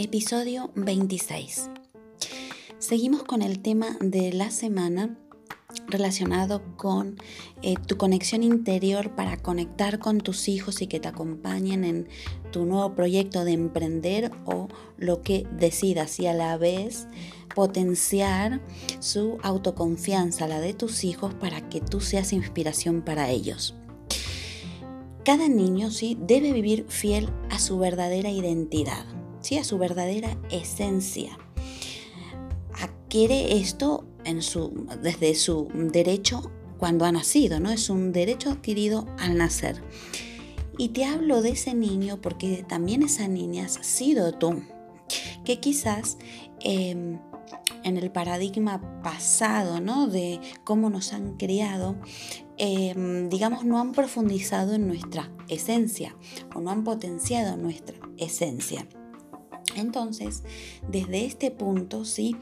Episodio 26. Seguimos con el tema de la semana relacionado con eh, tu conexión interior para conectar con tus hijos y que te acompañen en tu nuevo proyecto de emprender o lo que decidas y a la vez potenciar su autoconfianza, la de tus hijos, para que tú seas inspiración para ellos. Cada niño sí debe vivir fiel a su verdadera identidad su verdadera esencia. Adquiere esto desde su derecho cuando ha nacido, ¿no? Es un derecho adquirido al nacer. Y te hablo de ese niño porque también esa niña has sido tú, que quizás em, en el paradigma pasado, ¿no? De cómo nos han criado, em, digamos, no han profundizado en nuestra esencia o no han potenciado nuestra esencia. Entonces, desde este punto, sí,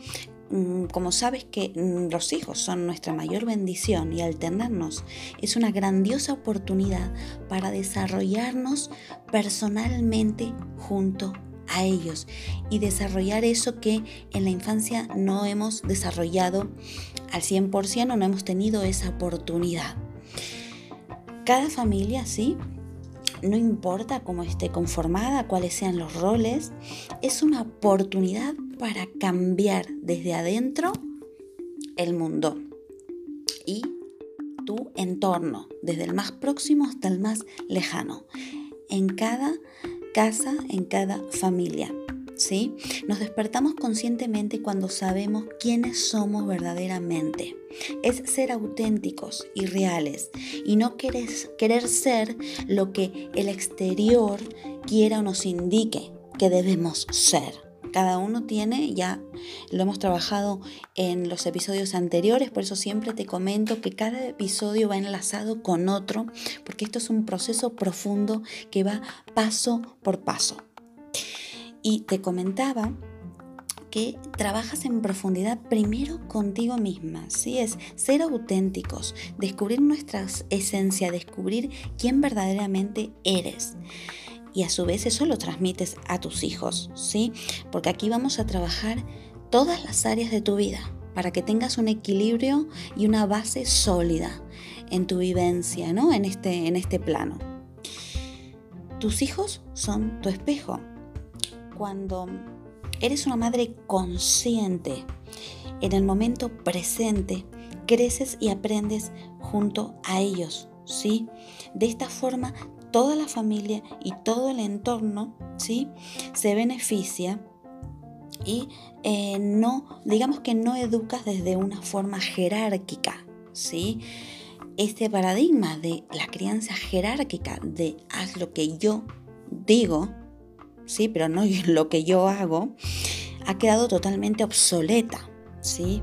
mm, como sabes que mm, los hijos son nuestra mayor bendición y al tenernos es una grandiosa oportunidad para desarrollarnos personalmente junto a ellos y desarrollar eso que en la infancia no hemos desarrollado al 100% o no hemos tenido esa oportunidad. Cada familia, sí, no importa cómo esté conformada, cuáles sean los roles, es una oportunidad para cambiar desde adentro el mundo y tu entorno, desde el más próximo hasta el más lejano, en cada casa, en cada familia. ¿Sí? Nos despertamos conscientemente cuando sabemos quiénes somos verdaderamente es ser auténticos y reales y no querer, querer ser lo que el exterior quiera o nos indique que debemos ser. Cada uno tiene, ya lo hemos trabajado en los episodios anteriores, por eso siempre te comento que cada episodio va enlazado con otro, porque esto es un proceso profundo que va paso por paso. Y te comentaba que trabajas en profundidad primero contigo misma, ¿sí? Es ser auténticos, descubrir nuestra esencia, descubrir quién verdaderamente eres. Y a su vez eso lo transmites a tus hijos, ¿sí? Porque aquí vamos a trabajar todas las áreas de tu vida para que tengas un equilibrio y una base sólida en tu vivencia, ¿no? En este, en este plano. Tus hijos son tu espejo. Cuando Eres una madre consciente. En el momento presente, creces y aprendes junto a ellos, ¿sí? De esta forma, toda la familia y todo el entorno, ¿sí? Se beneficia y eh, no, digamos que no educas desde una forma jerárquica, ¿sí? Este paradigma de la crianza jerárquica, de haz lo que yo digo, sí, pero no lo que yo hago, ha quedado totalmente obsoleta, ¿sí?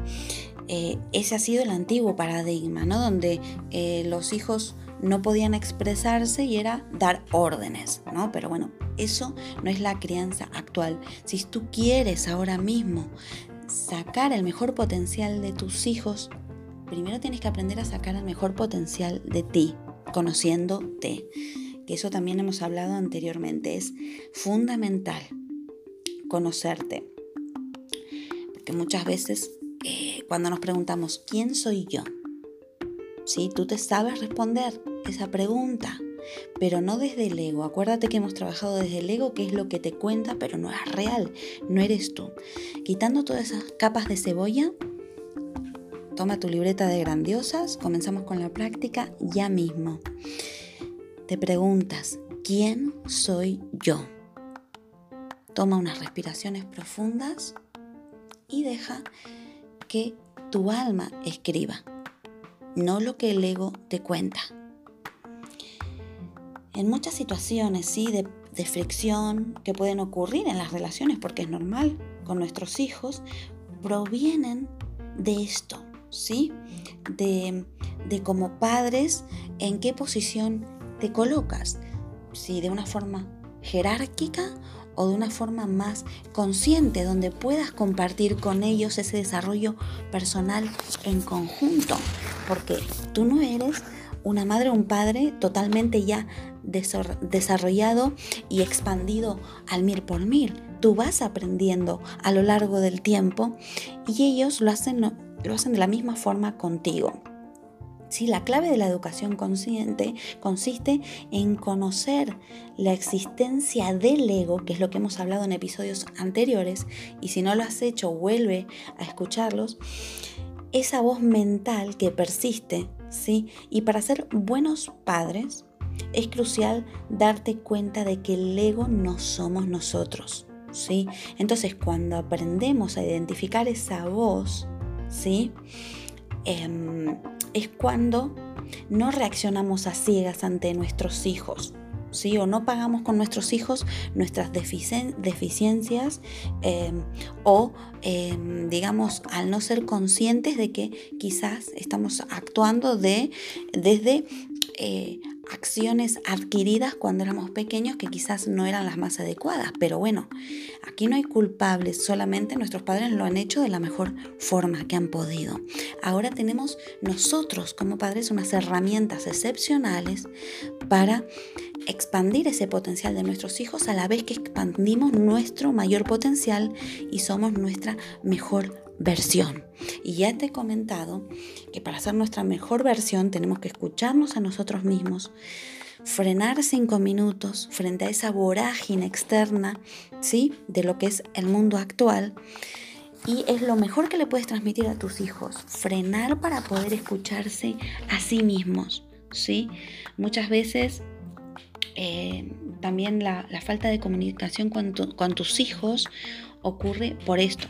Eh, ese ha sido el antiguo paradigma, ¿no? Donde eh, los hijos no podían expresarse y era dar órdenes, ¿no? Pero bueno, eso no es la crianza actual. Si tú quieres ahora mismo sacar el mejor potencial de tus hijos, primero tienes que aprender a sacar el mejor potencial de ti, conociéndote. Que eso también hemos hablado anteriormente. Es fundamental conocerte. Porque muchas veces eh, cuando nos preguntamos, ¿quién soy yo? ¿Sí? Tú te sabes responder esa pregunta, pero no desde el ego. Acuérdate que hemos trabajado desde el ego, que es lo que te cuenta, pero no es real, no eres tú. Quitando todas esas capas de cebolla, toma tu libreta de grandiosas, comenzamos con la práctica ya mismo. Te preguntas, ¿quién soy yo? Toma unas respiraciones profundas y deja que tu alma escriba, no lo que el ego te cuenta. En muchas situaciones, sí, de, fricción que pueden ocurrir en las relaciones, porque es normal con nuestros hijos, provienen de esto, ¿sí? De, de como padres, en qué posición te colocas, si de una forma jerárquica o de una forma más consciente, donde puedas compartir con ellos ese desarrollo personal en conjunto, porque tú no eres una madre o un padre totalmente ya desarrollado y expandido al mil por mil. Tú vas aprendiendo a lo largo del tiempo y ellos lo hacen, lo hacen de la misma forma contigo. Sí, la clave de la educación consciente consiste en conocer la existencia del ego, que es lo que hemos hablado en episodios anteriores, y si no lo has hecho, vuelve a escucharlos, esa voz mental que persiste, ¿sí? Y para ser buenos padres es crucial darte cuenta de que el ego no somos nosotros, ¿sí? Entonces, cuando aprendemos a identificar esa voz, ¿sí? Em, es cuando no reaccionamos a ciegas ante nuestros hijos. ¿Sí? o no pagamos con nuestros hijos nuestras deficiencias em, o em, digamos al no ser conscientes de que quizás estamos actuando de, desde eh, acciones adquiridas cuando éramos pequeños que quizás no eran las más adecuadas. Pero bueno, aquí no hay culpables, solamente nuestros padres lo han hecho de la mejor forma que han podido. Ahora tenemos nosotros como padres unas herramientas excepcionales para expandir ese potencial de nuestros hijos a la vez que expandimos nuestro mayor potencial y somos nuestra mejor versión. Y ya te he comentado que para hacer nuestra mejor versión tenemos que escucharnos a nosotros mismos, frenar cinco minutos frente a esa vorágine externa, ¿sí? De lo que es el mundo actual. Y es lo mejor que le puedes transmitir a tus hijos, frenar para poder escucharse a sí mismos, ¿sí? Muchas veces eh, también la, falta de comunicación con, con tus hijos ocurre por esto.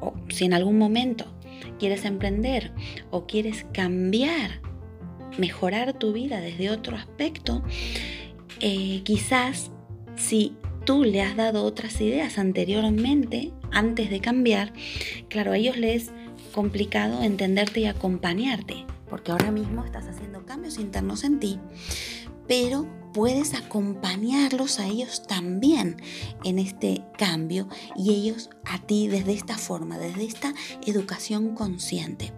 O si en algún momento quieres emprender o quieres cambiar, mejorar tu vida desde otro aspecto, eh, quizás si tú le has dado otras ideas anteriormente, antes de cambiar, claro, a ellos les es complicado entenderte y acompañarte, porque ahora mismo estás haciendo cambios internos en ti, pero puedes acompañarlos a ellos también en este cambio y ellos a ti desde esta forma, desde esta educación consciente.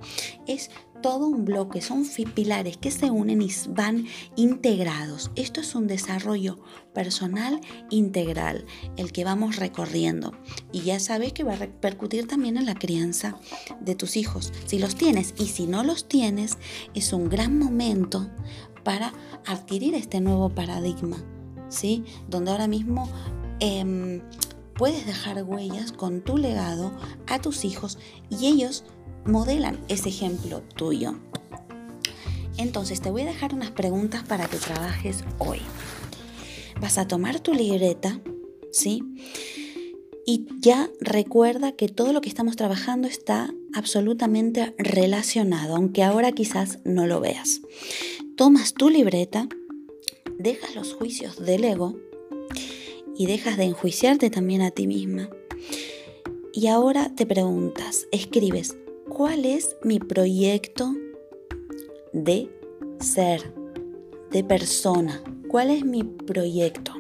Es todo un bloque, son pilares que se unen y van integrados. Esto es un desarrollo personal integral, el que vamos recorriendo. Y ya sabes que va a repercutir también en la crianza de tus hijos, si los tienes. Y si no los tienes, es un gran momento para adquirir este nuevo paradigma, ¿sí? Donde ahora mismo em, puedes dejar huellas con tu legado a tus hijos y ellos modelan ese ejemplo tuyo. Entonces te voy a dejar unas preguntas para que trabajes hoy. Vas a tomar tu libreta, ¿sí? Y ya recuerda que todo lo que estamos trabajando está absolutamente relacionado, aunque ahora quizás no lo veas tomas tu libreta, dejas los juicios del ego y dejas de enjuiciarte también a ti misma. Y ahora te preguntas, escribes, ¿cuál es mi proyecto de ser, de persona? ¿Cuál es mi proyecto?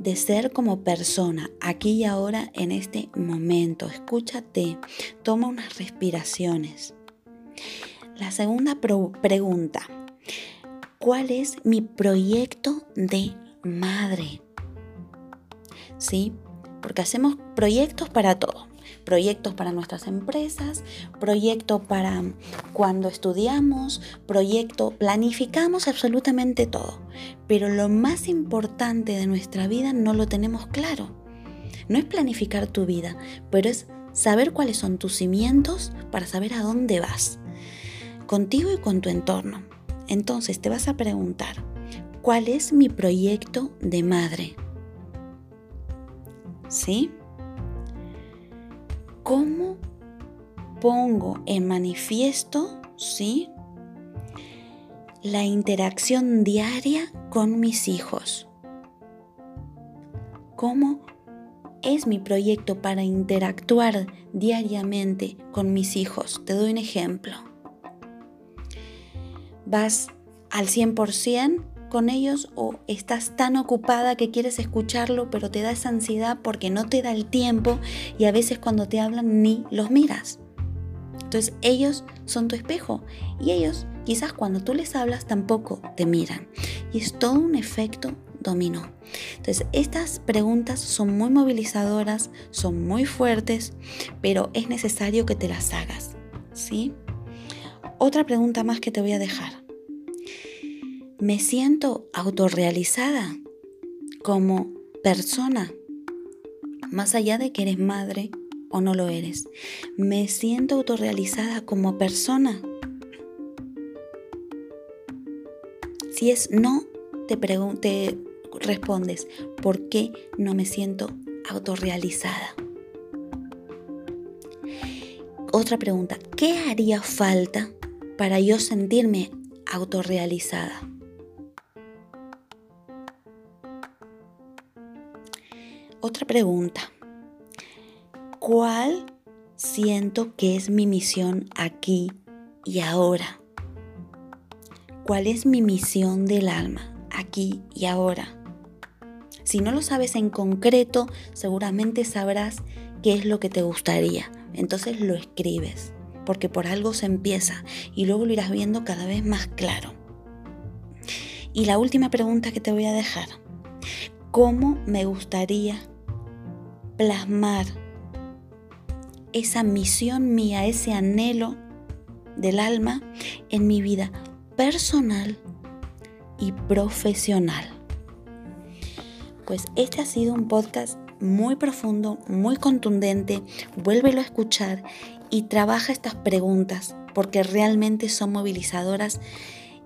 de ser como persona, aquí y ahora, en este momento. Escúchate, toma unas respiraciones. La segunda pregunta, ¿cuál es mi proyecto de madre? ¿Sí? Porque hacemos proyectos para todo proyectos para nuestras empresas, proyecto para cuando estudiamos, proyecto, planificamos absolutamente todo. Pero lo más importante de nuestra vida no lo tenemos claro. No es planificar tu vida, pero es saber cuáles son tus cimientos para saber a dónde vas, contigo y con tu entorno. Entonces te vas a preguntar, ¿cuál es mi proyecto de madre? ¿Sí? ¿Cómo pongo en manifiesto, sí, la interacción diaria con mis hijos? ¿Cómo es mi proyecto para interactuar diariamente con mis hijos? Te doy un ejemplo. Vas al 100% con ellos o estás tan ocupada que quieres escucharlo pero te da esa ansiedad porque no te da el tiempo y a veces cuando te hablan ni los miras. Entonces ellos son tu espejo y ellos quizás cuando tú les hablas tampoco te miran. Y es todo un efecto dominó. Entonces estas preguntas son muy movilizadoras, son muy fuertes, pero es necesario que te las hagas. ¿Sí? Otra pregunta más que te voy a dejar. Me siento autorrealizada como persona, más allá de que eres madre o no lo eres. Me siento autorrealizada como persona. Si es no, te, te respondes, ¿por qué no me siento autorrealizada? Otra pregunta, ¿qué haría falta para yo sentirme autorrealizada? Otra pregunta. ¿Cuál siento que es mi misión aquí y ahora? ¿Cuál es mi misión del alma aquí y ahora? Si no lo sabes en concreto, seguramente sabrás qué es lo que te gustaría. Entonces lo escribes, porque por algo se empieza y luego lo irás viendo cada vez más claro. Y la última pregunta que te voy a dejar. ¿Cómo me gustaría plasmar esa misión mía, ese anhelo del alma en mi vida personal y profesional. Pues este ha sido un podcast muy profundo, muy contundente. Vuélvelo a escuchar y trabaja estas preguntas porque realmente son movilizadoras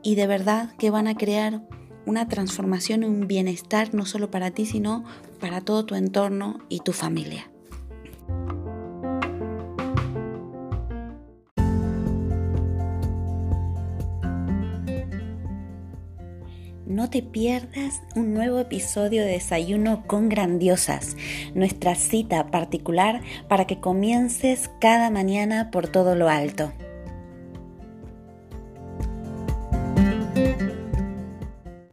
y de verdad que van a crear una transformación y un bienestar no solo para ti, sino para todo tu entorno y tu familia. No te pierdas un nuevo episodio de Desayuno con Grandiosas, nuestra cita particular para que comiences cada mañana por todo lo alto.